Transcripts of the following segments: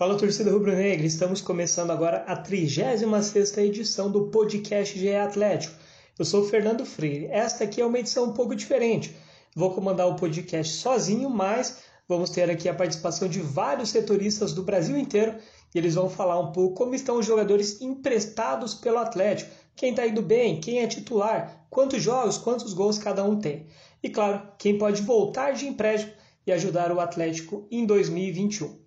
Fala torcida rubro-negra, estamos começando agora a 36ª edição do podcast GE Atlético. Eu sou o Fernando Freire. Esta aqui é uma edição um pouco diferente. Vou comandar o podcast sozinho, mas vamos ter aqui a participação de vários setoristas do Brasil inteiro e eles vão falar um pouco como estão os jogadores emprestados pelo Atlético, quem está indo bem, quem é titular, quantos jogos, quantos gols cada um tem. E claro, quem pode voltar de empréstimo e ajudar o Atlético em 2021.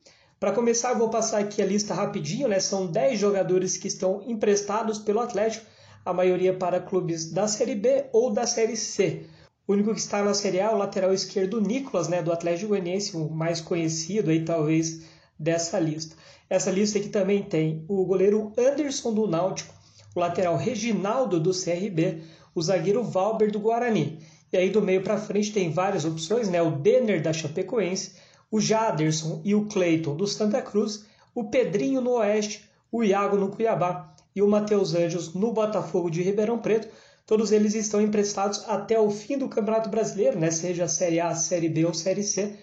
Para começar, eu vou passar aqui a lista rapidinho, né? São 10 jogadores que estão emprestados pelo Atlético, a maioria para clubes da Série B ou da Série C. O único que está na Série A é o lateral esquerdo Nicolas, né, do Atlético Goianiense, o mais conhecido aí talvez dessa lista. Essa lista aqui também tem o goleiro Anderson do Náutico, o lateral Reginaldo do CRB, o zagueiro Valber do Guarani. E aí do meio para frente tem várias opções, né? O Denner da Chapecoense, o Jaderson e o Cleiton do Santa Cruz, o Pedrinho no Oeste, o Iago no Cuiabá e o Matheus Anjos no Botafogo de Ribeirão Preto. Todos eles estão emprestados até o fim do Campeonato Brasileiro, né? seja a Série A, Série B ou Série C.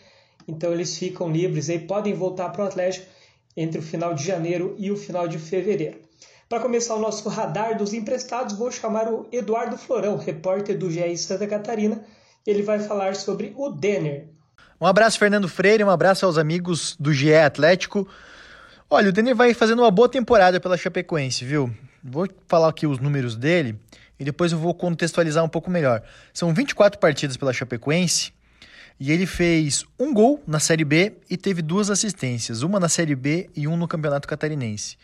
Então eles ficam livres e podem voltar para o Atlético entre o final de janeiro e o final de fevereiro. Para começar o nosso radar dos emprestados, vou chamar o Eduardo Florão, repórter do GE Santa Catarina. Ele vai falar sobre o Denner. Um abraço, Fernando Freire, um abraço aos amigos do GE Atlético. Olha, o Denner vai fazendo uma boa temporada pela Chapecoense, viu? Vou falar aqui os números dele e depois eu vou contextualizar um pouco melhor. São 24 partidas pela Chapecoense e ele fez um gol na Série B e teve duas assistências, uma na Série B e um no Campeonato Catarinense.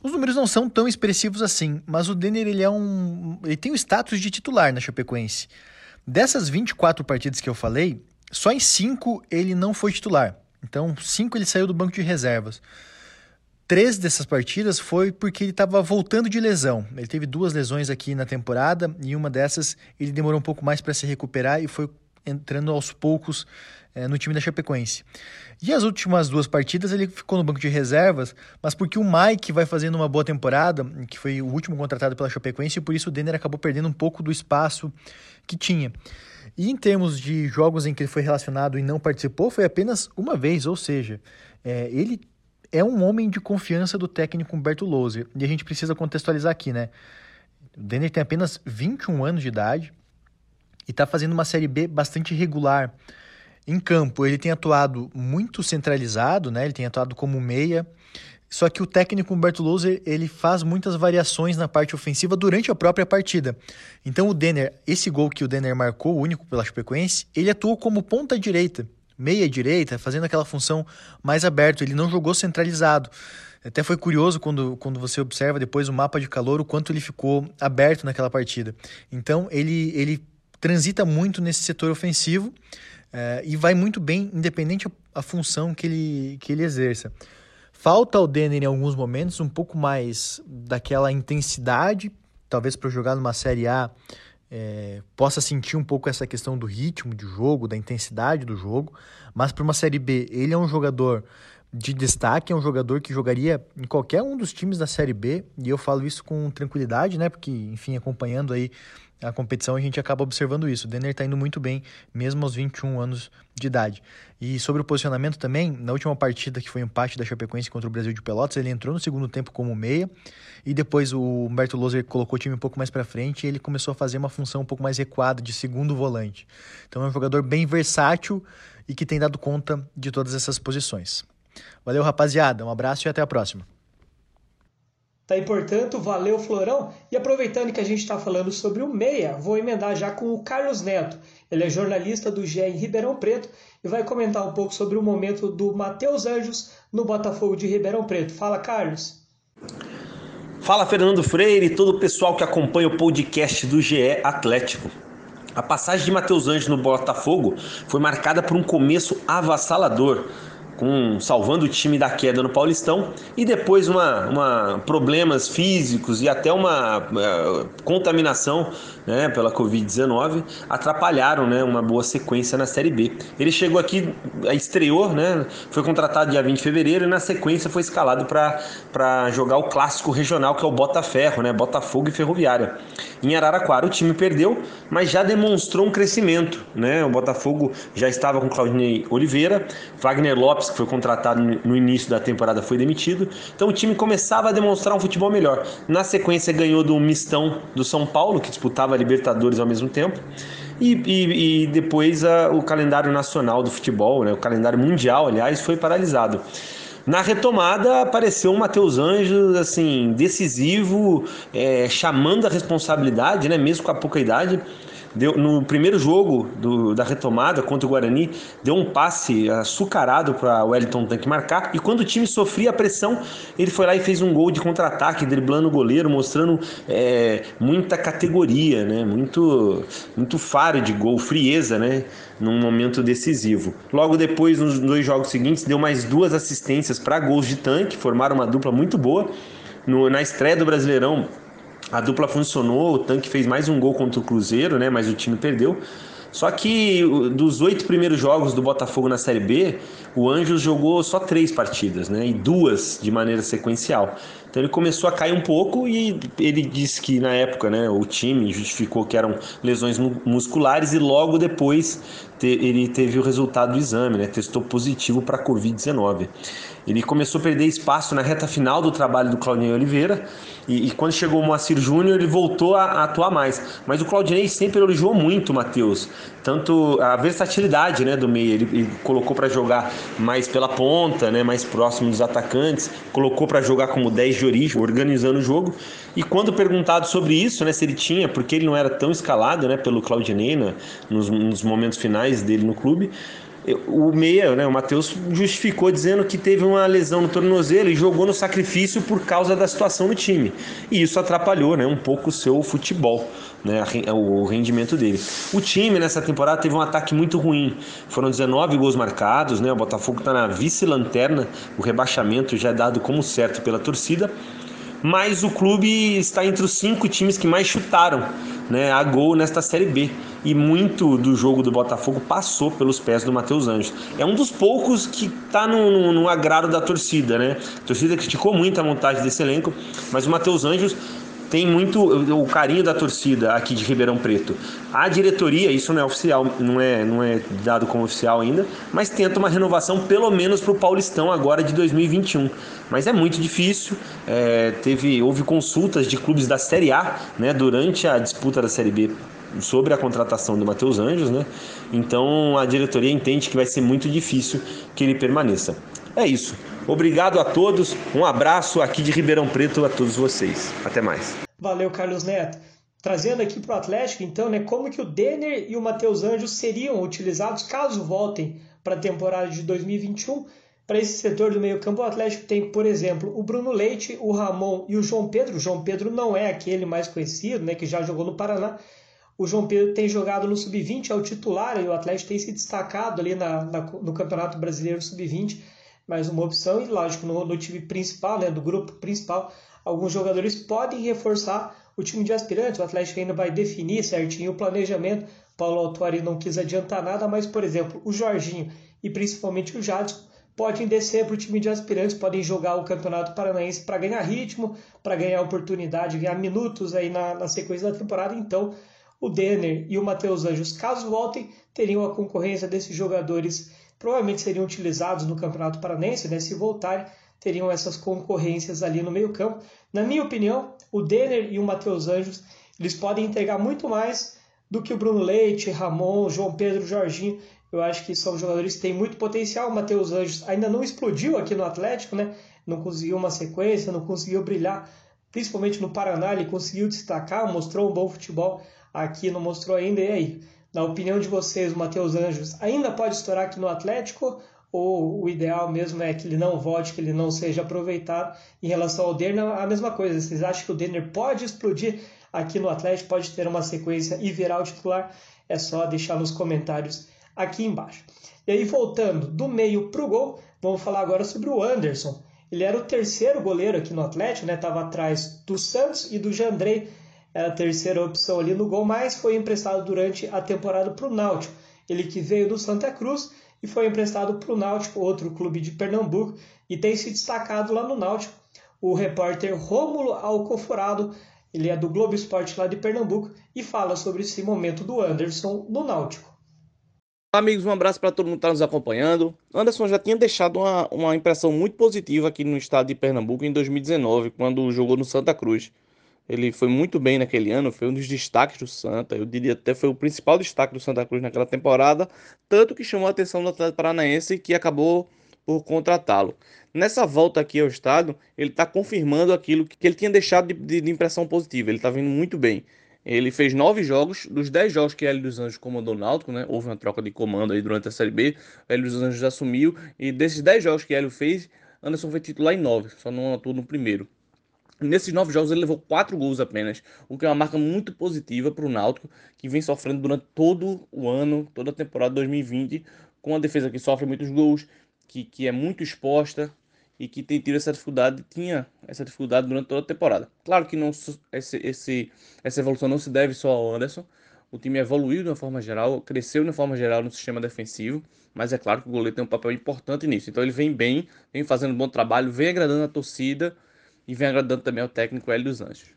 Os números não são tão expressivos assim, mas o Denner ele é um, ele tem o status de titular na Chapecoense. Dessas 24 partidas que eu falei, só em 5 ele não foi titular. Então, 5 ele saiu do banco de reservas. Três dessas partidas foi porque ele estava voltando de lesão. Ele teve duas lesões aqui na temporada e uma dessas ele demorou um pouco mais para se recuperar e foi entrando aos poucos é, no time da Chapecoense. E as últimas duas partidas ele ficou no banco de reservas, mas porque o Mike vai fazendo uma boa temporada, que foi o último contratado pela Chapecoense, e por isso o Denner acabou perdendo um pouco do espaço que tinha. E em termos de jogos em que ele foi relacionado e não participou, foi apenas uma vez, ou seja, é, ele é um homem de confiança do técnico Humberto Louser. E a gente precisa contextualizar aqui, né? O Denner tem apenas 21 anos de idade e está fazendo uma Série B bastante regular. Em campo, ele tem atuado muito centralizado, né? Ele tem atuado como meia. Só que o técnico Humberto Louser, ele faz muitas variações na parte ofensiva durante a própria partida. Então o Denner, esse gol que o Denner marcou, o único pela Chapecoense, ele atuou como ponta direita meia direita, fazendo aquela função mais aberta. Ele não jogou centralizado. Até foi curioso quando, quando você observa depois o mapa de calor, o quanto ele ficou aberto naquela partida. Então ele, ele transita muito nesse setor ofensivo é, e vai muito bem, independente a, a, função que ele, que ele exerça. Falta ao Denner em alguns momentos um pouco mais daquela intensidade, talvez para jogar numa Série A é, possa sentir um pouco essa questão do ritmo de jogo, da intensidade do jogo, mas para uma Série B, ele é um jogador de destaque, é um jogador que jogaria em qualquer um dos times da Série B, e eu falo isso com tranquilidade, né? Porque, enfim, acompanhando aí a competição, a gente acaba observando isso. O Denner está indo muito bem, mesmo aos 21 anos de idade. E sobre o posicionamento também, na última partida que foi um empate da Chapecoense contra o Brasil de Pelotas, ele entrou no segundo tempo como meia, e depois o Humberto Loser colocou o time um pouco mais para frente e ele começou a fazer uma função um pouco mais recuada de segundo volante. Então é um jogador bem versátil e que tem dado conta de todas essas posições. Valeu, rapaziada. Um abraço e até a próxima. Tá aí, portanto, valeu Florão. E aproveitando que a gente está falando sobre o Meia, vou emendar já com o Carlos Neto. Ele é jornalista do GE em Ribeirão Preto e vai comentar um pouco sobre o momento do Matheus Anjos no Botafogo de Ribeirão Preto. Fala, Carlos. Fala, Fernando Freire e todo o pessoal que acompanha o podcast do GE Atlético. A passagem de Matheus Anjos no Botafogo foi marcada por um começo avassalador com salvando o time da queda no Paulistão e depois uma, uma problemas físicos e até uma uh, contaminação né, pela Covid-19 atrapalharam né, uma boa sequência na Série B. Ele chegou aqui, estreou, né, foi contratado dia 20 de fevereiro e na sequência foi escalado para jogar o clássico regional que é o Botaferro, né, Botafogo e Ferroviária. Em Araraquara o time perdeu, mas já demonstrou um crescimento. Né? O Botafogo já estava com Claudinei Oliveira, Wagner Lopes, que foi contratado no início da temporada, foi demitido. Então o time começava a demonstrar um futebol melhor. Na sequência ganhou do Mistão do São Paulo, que disputava a Libertadores ao mesmo tempo. E, e, e depois a, o calendário nacional do futebol, né? o calendário mundial, aliás, foi paralisado. Na retomada apareceu o Matheus Anjos, assim, decisivo, é, chamando a responsabilidade, né, mesmo com a pouca idade. Deu, no primeiro jogo do, da retomada contra o Guarani, deu um passe açucarado para o Wellington Tanque marcar. E quando o time sofria a pressão, ele foi lá e fez um gol de contra-ataque, driblando o goleiro, mostrando é, muita categoria, né? muito, muito faro de gol, frieza, né? num momento decisivo. Logo depois, nos dois jogos seguintes, deu mais duas assistências para gols de tanque, formaram uma dupla muito boa. No, na estreia do Brasileirão, a dupla funcionou, o Tanque fez mais um gol contra o Cruzeiro, né? Mas o time perdeu. Só que dos oito primeiros jogos do Botafogo na Série B, o Anjos jogou só três partidas, né? E duas de maneira sequencial. Então ele começou a cair um pouco e ele disse que na época, né, o time justificou que eram lesões musculares e logo depois te, ele teve o resultado do exame, né? Testou positivo para Covid-19. Ele começou a perder espaço na reta final do trabalho do Claudinei Oliveira e, e quando chegou o Moacir Júnior ele voltou a, a, atuar mais. Mas o Claudinei sempre elogiou muito o Matheus, tanto a versatilidade né, do meio, ele, ele colocou para jogar mais pela ponta, né, mais próximo dos atacantes, colocou para jogar como 10 origem, organizando o jogo. E quando perguntado sobre isso, né, se ele tinha, porque ele não era tão escalado né, pelo Claudinei né, nos, nos momentos finais dele no clube, o meia, né, o Matheus justificou dizendo que teve uma lesão no tornozelo e jogou no sacrifício por causa da situação no time. E isso atrapalhou né, um pouco o seu futebol, né, o rendimento dele. O time nessa temporada teve um ataque muito ruim. Foram 19 gols marcados, né, o Botafogo está na vice-lanterna, o rebaixamento já é dado como certo pela torcida mas o clube está entre os cinco times que mais chutaram né, a gol nesta Série B. E muito do jogo do Botafogo passou pelos pés do Matheus Anjos. É um dos poucos que está no, no, no, agrado da torcida, né? A torcida criticou muito a montagem desse elenco, mas o Matheus Anjos tem muito o carinho da torcida aqui de Ribeirão Preto. A diretoria, isso não é oficial, não é, não é dado como oficial ainda, mas tenta uma renovação pelo menos para o Paulistão agora de 2021. Mas é muito difícil. É, teve, houve consultas de clubes da Série A né, durante a disputa da Série B sobre a contratação do Matheus Anjos, né? Então a diretoria entende que vai ser muito difícil que ele permaneça. É isso. Obrigado a todos. Um abraço aqui de Ribeirão Preto a todos vocês. Até mais. Valeu, Carlos Neto. Trazendo aqui para o Atlético, então, né, como que o Denner e o Matheus Anjos seriam utilizados caso voltem para a temporada de 2021. Para esse setor do meio-campo, o Atlético tem, por exemplo, o Bruno Leite, o Ramon e o João Pedro. O João Pedro não é aquele mais conhecido, né, que já jogou no Paraná. O João Pedro tem jogado no Sub-20, é o titular, e o Atlético tem se destacado ali na, na, no Campeonato Brasileiro Sub-20 mais uma opção. E lógico, no, no time principal, né, do grupo principal, alguns jogadores podem reforçar o time de aspirantes. O Atlético ainda vai definir certinho o planejamento. Paulo Autuari não quis adiantar nada, mas, por exemplo, o Jorginho e principalmente o Jadson podem descer para o time de aspirantes, podem jogar o Campeonato Paranaense para ganhar ritmo, para ganhar oportunidade, ganhar minutos aí na, na sequência da temporada. Então, o Denner e o Matheus Anjos, caso voltem, teriam a concorrência desses jogadores provavelmente seriam utilizados no Campeonato Paranense, né? se voltarem, teriam essas concorrências ali no meio campo. Na minha opinião, o Denner e o Matheus Anjos, eles podem entregar muito mais do que o Bruno Leite, Ramon, João Pedro, Jorginho. Eu acho que são jogadores que têm muito potencial. O Matheus Anjos ainda não explodiu aqui no Atlético, né? Não conseguiu uma sequência, não conseguiu brilhar, principalmente no Paraná, ele conseguiu destacar, mostrou um bom futebol. Aqui não mostrou ainda, e aí? Na opinião de vocês, o Matheus Anjos ainda pode estourar aqui no Atlético? Ou o ideal mesmo é que ele não volte, que ele não seja aproveitado? Em relação ao Denner, a mesma coisa. Vocês acham que o Denner pode explodir aqui no Atlético, pode ter uma sequência e virar o titular? é só deixar nos comentários aqui embaixo. E aí, voltando do meio para o gol, vamos falar agora sobre o Anderson. Ele era o terceiro goleiro aqui no Atlético, né? Estava atrás do Santos e do Jandrei, era a terceira opção ali no gol, mas foi emprestado durante a temporada para o Náutico. Ele que veio do Santa Cruz e foi emprestado para o Náutico, outro clube de Pernambuco, e tem se destacado lá no Náutico. O repórter Rômulo Alcoforado, ele é do Globo Esporte lá de Pernambuco, e fala sobre esse momento do Anderson no Náutico. Amigos, um abraço para todo mundo que está nos acompanhando. Anderson já tinha deixado uma, uma impressão muito positiva aqui no estado de Pernambuco em 2019, quando jogou no Santa Cruz. Ele foi muito bem naquele ano, foi um dos destaques do Santa. Eu diria até foi o principal destaque do Santa Cruz naquela temporada, tanto que chamou a atenção do Atlético Paranaense que acabou por contratá-lo. Nessa volta aqui ao estado, ele está confirmando aquilo que ele tinha deixado de, de, impressão positiva. Ele está vindo muito bem. Ele fez nove jogos, dos dez jogos que Hélio dos Anjos comandou o Náutico, né? Houve uma troca de comando aí durante a Série B. Hélio dos Anjos assumiu e desses dez jogos que Hélio fez, Anderson foi titular em nove, só não atuou no primeiro. Nesses nove jogos ele levou quatro gols apenas, o que é uma marca muito positiva para o Náutico, que vem sofrendo durante todo o ano, toda a temporada 2020, com uma defesa que sofre muitos gols, que, que é muito exposta, e que tem tido essa dificuldade, tinha essa dificuldade durante toda a temporada. Claro que não, esse, esse, essa evolução não se deve só ao Anderson, o time evoluiu de uma forma geral, cresceu de uma forma geral no sistema defensivo, mas é claro que o goleiro tem um papel importante nisso. Então ele vem bem, vem fazendo um bom trabalho, vem agradando a torcida e vem agradando também ao técnico Hélio dos Anjos.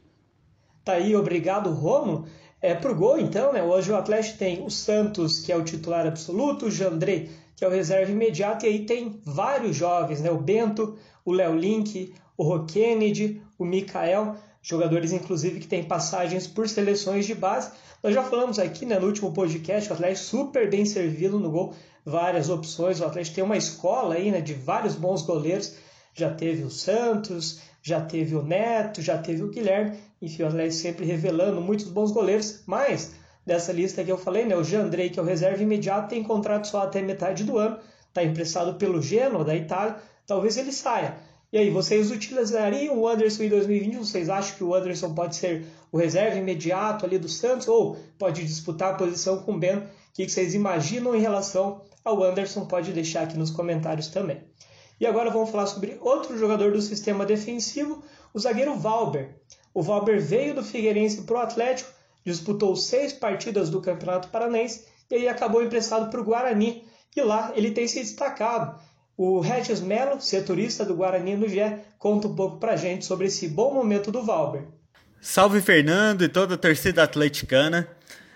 Tá aí, obrigado, Romo. É, pro gol, então, né? Hoje o Atlético tem o Santos, que é o titular absoluto, o Jandré, que é o reserva imediato, e aí tem vários jovens, né? O Bento, o Léo Link, o Rô Kennedy, o Mikael, jogadores inclusive que têm passagens por seleções de base. Nós já falamos aqui né, no último podcast, o Atlético super bem servido no gol, várias opções. O Atlético tem uma escola aí né, de vários bons goleiros. Já teve o Santos, já teve o Neto, já teve o Guilherme. Enfim, o Atlético sempre revelando muitos bons goleiros, mas dessa lista que eu falei, né, o Jandrei, que é o reserva imediato, tem contrato só até metade do ano, está emprestado pelo Genoa da Itália, talvez ele saia. E aí, vocês utilizariam o Anderson em 2020? Vocês acham que o Anderson pode ser o reserva imediato ali do Santos ou pode disputar a posição com o Ben? O que vocês imaginam em relação ao Anderson? Pode deixar aqui nos comentários também. E agora vamos falar sobre outro jogador do sistema defensivo, o zagueiro Valber. O Valber veio do Figueirense para o Atlético disputou seis partidas do Campeonato Paranense e aí acabou emprestado para o Guarani. E lá ele tem se destacado. O Regis Melo, setorista do Guarani no GE, conta um pouco para a gente sobre esse bom momento do Valber. Salve Fernando e toda a torcida atleticana.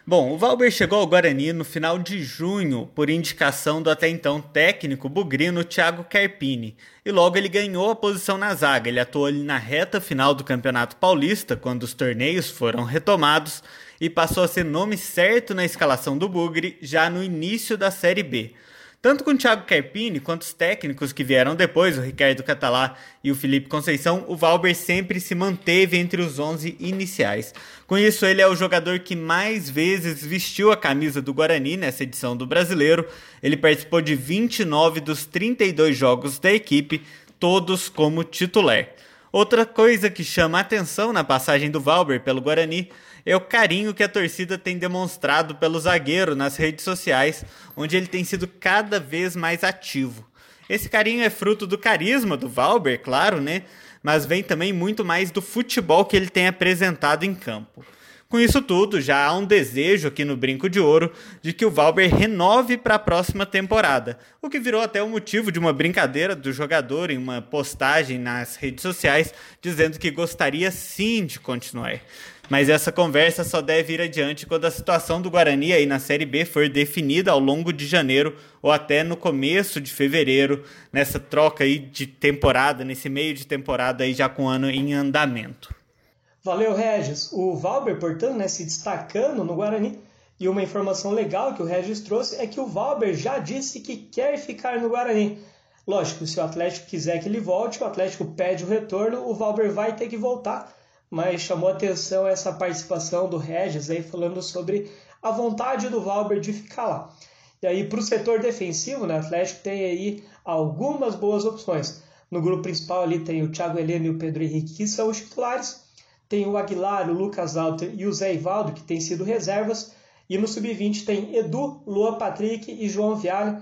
Bom, o Valber chegou ao Guarani no final de junho por indicação do até então técnico bugrino Thiago Carpini, e logo ele ganhou a posição na zaga. Ele atuou ali na reta final do Campeonato Paulista, quando os torneios foram retomados, e passou a ser nome certo na escalação do Bugre já no início da Série B. Tanto com o Thiago Carpini quanto os técnicos que vieram depois, o Ricardo Catalá e o Felipe Conceição, o Valber sempre se manteve entre os 11 iniciais. Com isso, ele é o jogador que mais vezes vestiu a camisa do Guarani nessa edição do Brasileiro. Ele participou de 29 dos 32 jogos da equipe, todos como titular. Outra coisa que chama atenção na passagem do Valber pelo Guarani é o carinho que a torcida tem demonstrado pelo zagueiro nas redes sociais, onde ele tem sido cada vez mais ativo. Esse carinho é fruto do carisma do Valber, claro, né? Mas vem também muito mais do futebol que ele tem apresentado em campo. Com isso tudo, já há um desejo aqui no Brinco de Ouro de que o Valber renove para a próxima temporada, o que virou até o motivo de uma brincadeira do jogador em uma postagem nas redes sociais dizendo que gostaria sim de continuar. Mas essa conversa só deve ir adiante quando a situação do Guarani aí na Série B for definida ao longo de janeiro ou até no começo de fevereiro, nessa troca aí de temporada, nesse meio de temporada aí já com o ano em andamento. Valeu, Regis. O Valber, portanto, né, se destacando no Guarani. E uma informação legal que o Regis trouxe é que o Valber já disse que quer ficar no Guarani. Lógico, se o Atlético quiser que ele volte, o Atlético pede o retorno, o Valber vai ter que voltar mas chamou atenção essa participação do Regis aí falando sobre a vontade do Valber de ficar lá. E aí para o setor defensivo, né, o Atlético tem aí algumas boas opções. No grupo principal ali tem o Thiago Heleno e o Pedro Henrique, que são os titulares. Tem o Aguilar, o Lucas Alter e o Zé Ivaldo, que têm sido reservas. E no sub-20 tem Edu, Luan Patrick e João Viale.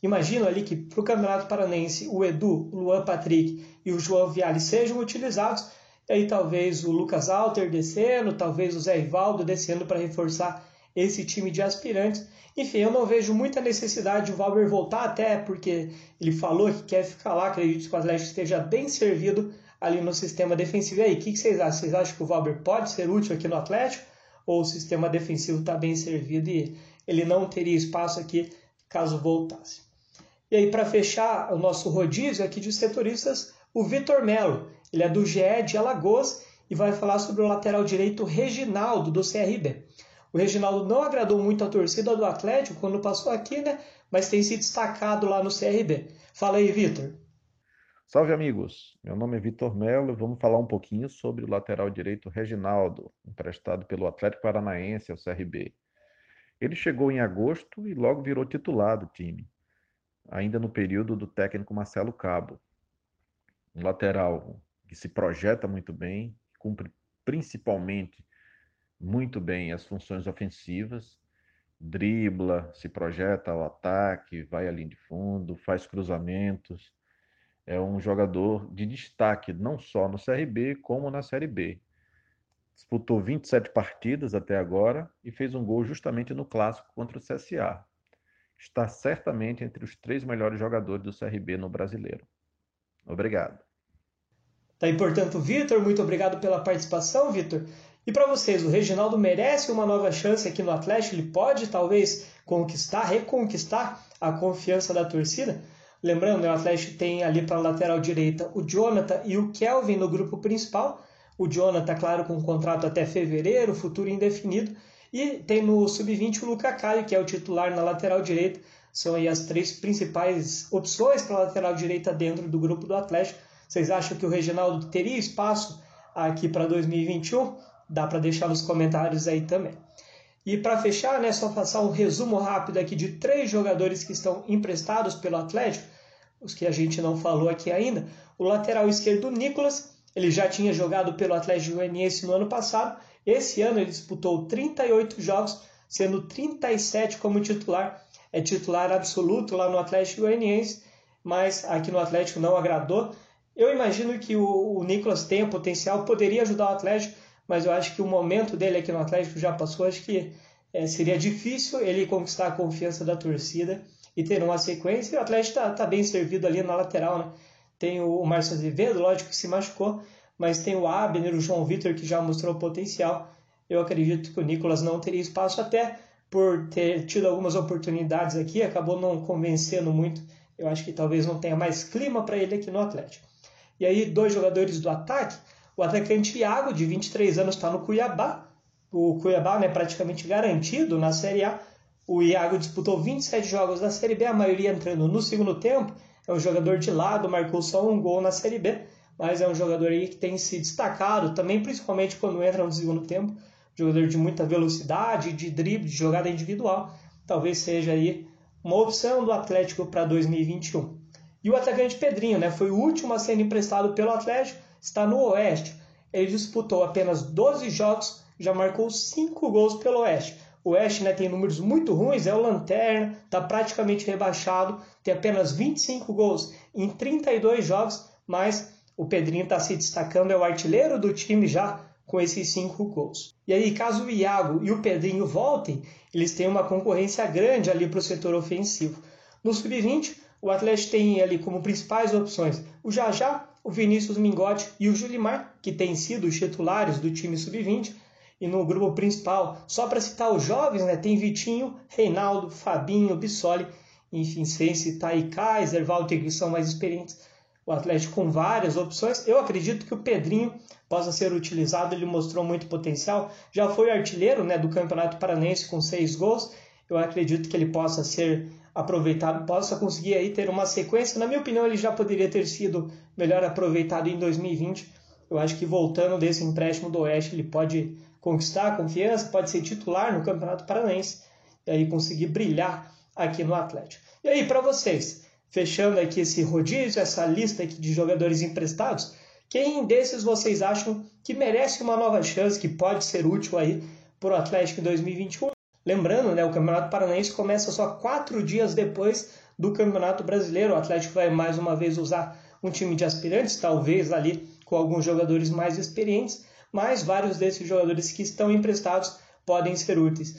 Imagino ali que para o Campeonato Paranense o Edu, o Luan Patrick e o João Viale sejam utilizados. E aí talvez o Lucas Alter descendo, talvez o Zé Ivaldo descendo para reforçar esse time de aspirantes. Enfim, eu não vejo muita necessidade de o Valber voltar, até porque ele falou que quer ficar lá, acredito que o Atlético esteja bem servido ali no sistema defensivo. E aí, o que vocês acham? Vocês acham que o Valber pode ser útil aqui no Atlético? Ou o sistema defensivo está bem servido e ele não teria espaço aqui caso voltasse? E aí, para fechar o nosso rodízio aqui de setoristas, o Vitor Melo. Ele é do GE de Alagoas e vai falar sobre o lateral direito Reginaldo, do CRB. O Reginaldo não agradou muito a torcida do Atlético quando passou aqui, né? Mas tem se destacado lá no CRB. Fala aí, Vitor. Salve, amigos. Meu nome é Vitor Melo vamos falar um pouquinho sobre o lateral direito Reginaldo, emprestado pelo Atlético Paranaense ao CRB. Ele chegou em agosto e logo virou titular do time, ainda no período do técnico Marcelo Cabo. Um lateral que se projeta muito bem, cumpre principalmente muito bem as funções ofensivas, dribla, se projeta ao ataque, vai à linha de fundo, faz cruzamentos. É um jogador de destaque não só no CRB, como na Série B. Disputou 27 partidas até agora e fez um gol justamente no clássico contra o CSA. Está certamente entre os três melhores jogadores do CRB no brasileiro. Obrigado. Tá aí, portanto, Vitor, muito obrigado pela participação, Vitor. E para vocês, o Reginaldo merece uma nova chance aqui no Atlético? Ele pode talvez conquistar, reconquistar a confiança da torcida? Lembrando, o Atlético tem ali para a lateral direita o Jonathan e o Kelvin no grupo principal. O Jonathan, claro, com um contrato até fevereiro, futuro indefinido. E tem no sub-20 o Luca Caio, que é o titular na lateral direita. São aí as três principais opções para a lateral direita dentro do grupo do Atlético. Vocês acham que o Reginaldo teria espaço aqui para 2021? dá para deixar nos comentários aí também. E para fechar, né, só passar um resumo rápido aqui de três jogadores que estão emprestados pelo Atlético, os que a gente não falou aqui ainda. O lateral esquerdo, Nicolas, ele já tinha jogado pelo Atlético Goianiense no ano passado. Esse ano ele disputou 38 jogos, sendo 37 como titular. É titular absoluto lá no Atlético Goianiense, mas aqui no Atlético não agradou. Eu imagino que o, o Nicolas tenha potencial, poderia ajudar o Atlético, mas eu acho que o momento dele aqui no Atlético já passou. Acho que é, seria difícil ele conquistar a confiança da torcida e ter uma sequência. E o Atlético está tá bem servido ali na lateral, né? Tem o Márcio Azevedo, lógico que se machucou, mas tem o Abner, o João Vitor, que já mostrou potencial. Eu acredito que o Nicolas não teria espaço, até por ter tido algumas oportunidades aqui, acabou não convencendo muito. Eu acho que talvez não tenha mais clima para ele aqui no Atlético. E aí, dois jogadores do ataque, o atacante Iago, de 23 anos, está no Cuiabá. O Cuiabá é né, praticamente garantido na Série A. O Iago disputou 27 jogos da Série B, a maioria entrando no segundo tempo. É um jogador de lado, marcou só um gol na Série B, mas é um jogador aí que tem se destacado também, principalmente quando entra no segundo tempo. Jogador de muita velocidade, de drible, de jogada individual. Talvez seja aí uma opção do Atlético para 2021. E o atacante Pedrinho, né, foi o último a ser emprestado pelo Atlético está no Oeste. Ele disputou apenas 12 jogos, já marcou 5 gols pelo Oeste. O Oeste né, tem números muito ruins, é o Lanterna, está praticamente rebaixado, tem apenas 25 gols em 32 jogos, mas o Pedrinho está se destacando, é o artilheiro do time já com esses 5 gols. E aí, caso o Iago e o Pedrinho voltem, eles têm uma concorrência grande ali para o setor ofensivo. No Sub-20, o Atlético tem ali como principais opções o Jajá, o Vinícius Mingotti e o Julimar, que têm sido os titulares do time sub-20. E no grupo principal, só para citar os jovens, né, tem Vitinho, Reinaldo, Fabinho, Bissoli, enfim, sem citar Kaiser, Walter, que são mais experientes. O Atlético com várias opções. Eu acredito que o Pedrinho possa ser utilizado, ele mostrou muito potencial. Já foi artilheiro né, do Campeonato Paranense com seis gols. Eu acredito que ele possa ser aproveitado, possa conseguir aí ter uma sequência. Na minha opinião, ele já poderia ter sido melhor aproveitado em 2020. Eu acho que voltando desse empréstimo do Oeste, ele pode conquistar a confiança, pode ser titular no Campeonato Paranaense e aí conseguir brilhar aqui no Atlético. E aí, para vocês, fechando aqui esse rodízio, essa lista aqui de jogadores emprestados, quem desses vocês acham que merece uma nova chance, que pode ser útil aí para o Atlético em 2021? Lembrando, né, o Campeonato Paranaense começa só quatro dias depois do Campeonato Brasileiro. O Atlético vai mais uma vez usar um time de aspirantes, talvez ali com alguns jogadores mais experientes, mas vários desses jogadores que estão emprestados podem ser úteis.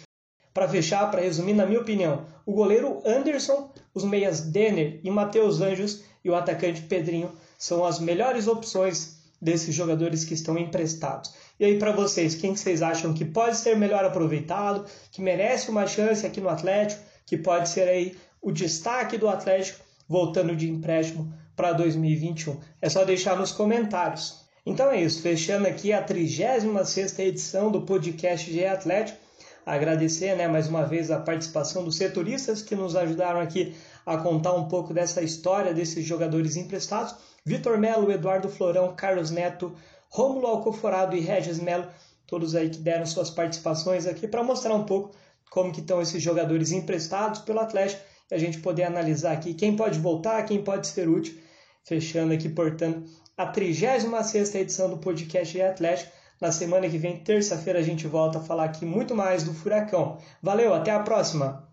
Para fechar, para resumir, na minha opinião, o goleiro Anderson, os meias Denner e Matheus Anjos e o atacante Pedrinho são as melhores opções desses jogadores que estão emprestados. E aí, para vocês, quem vocês acham que pode ser melhor aproveitado, que merece uma chance aqui no Atlético, que pode ser aí o destaque do Atlético voltando de empréstimo para 2021? É só deixar nos comentários. Então é isso, fechando aqui a 36ª edição do podcast G Atlético. Agradecer né, mais uma vez a participação dos setoristas que nos ajudaram aqui a contar um pouco dessa história desses jogadores emprestados. Vitor Melo, Eduardo Florão, Carlos Neto, Rômulo Alcoforado e Regis Melo, todos aí que deram suas participações aqui para mostrar um pouco como que estão esses jogadores emprestados pelo Atlético e a gente poder analisar aqui quem pode voltar, quem pode ser útil. Fechando aqui, portanto, a 36ª edição do podcast Atlético. Na semana que vem, terça-feira, a gente volta a falar aqui muito mais do Furacão. Valeu, até a próxima!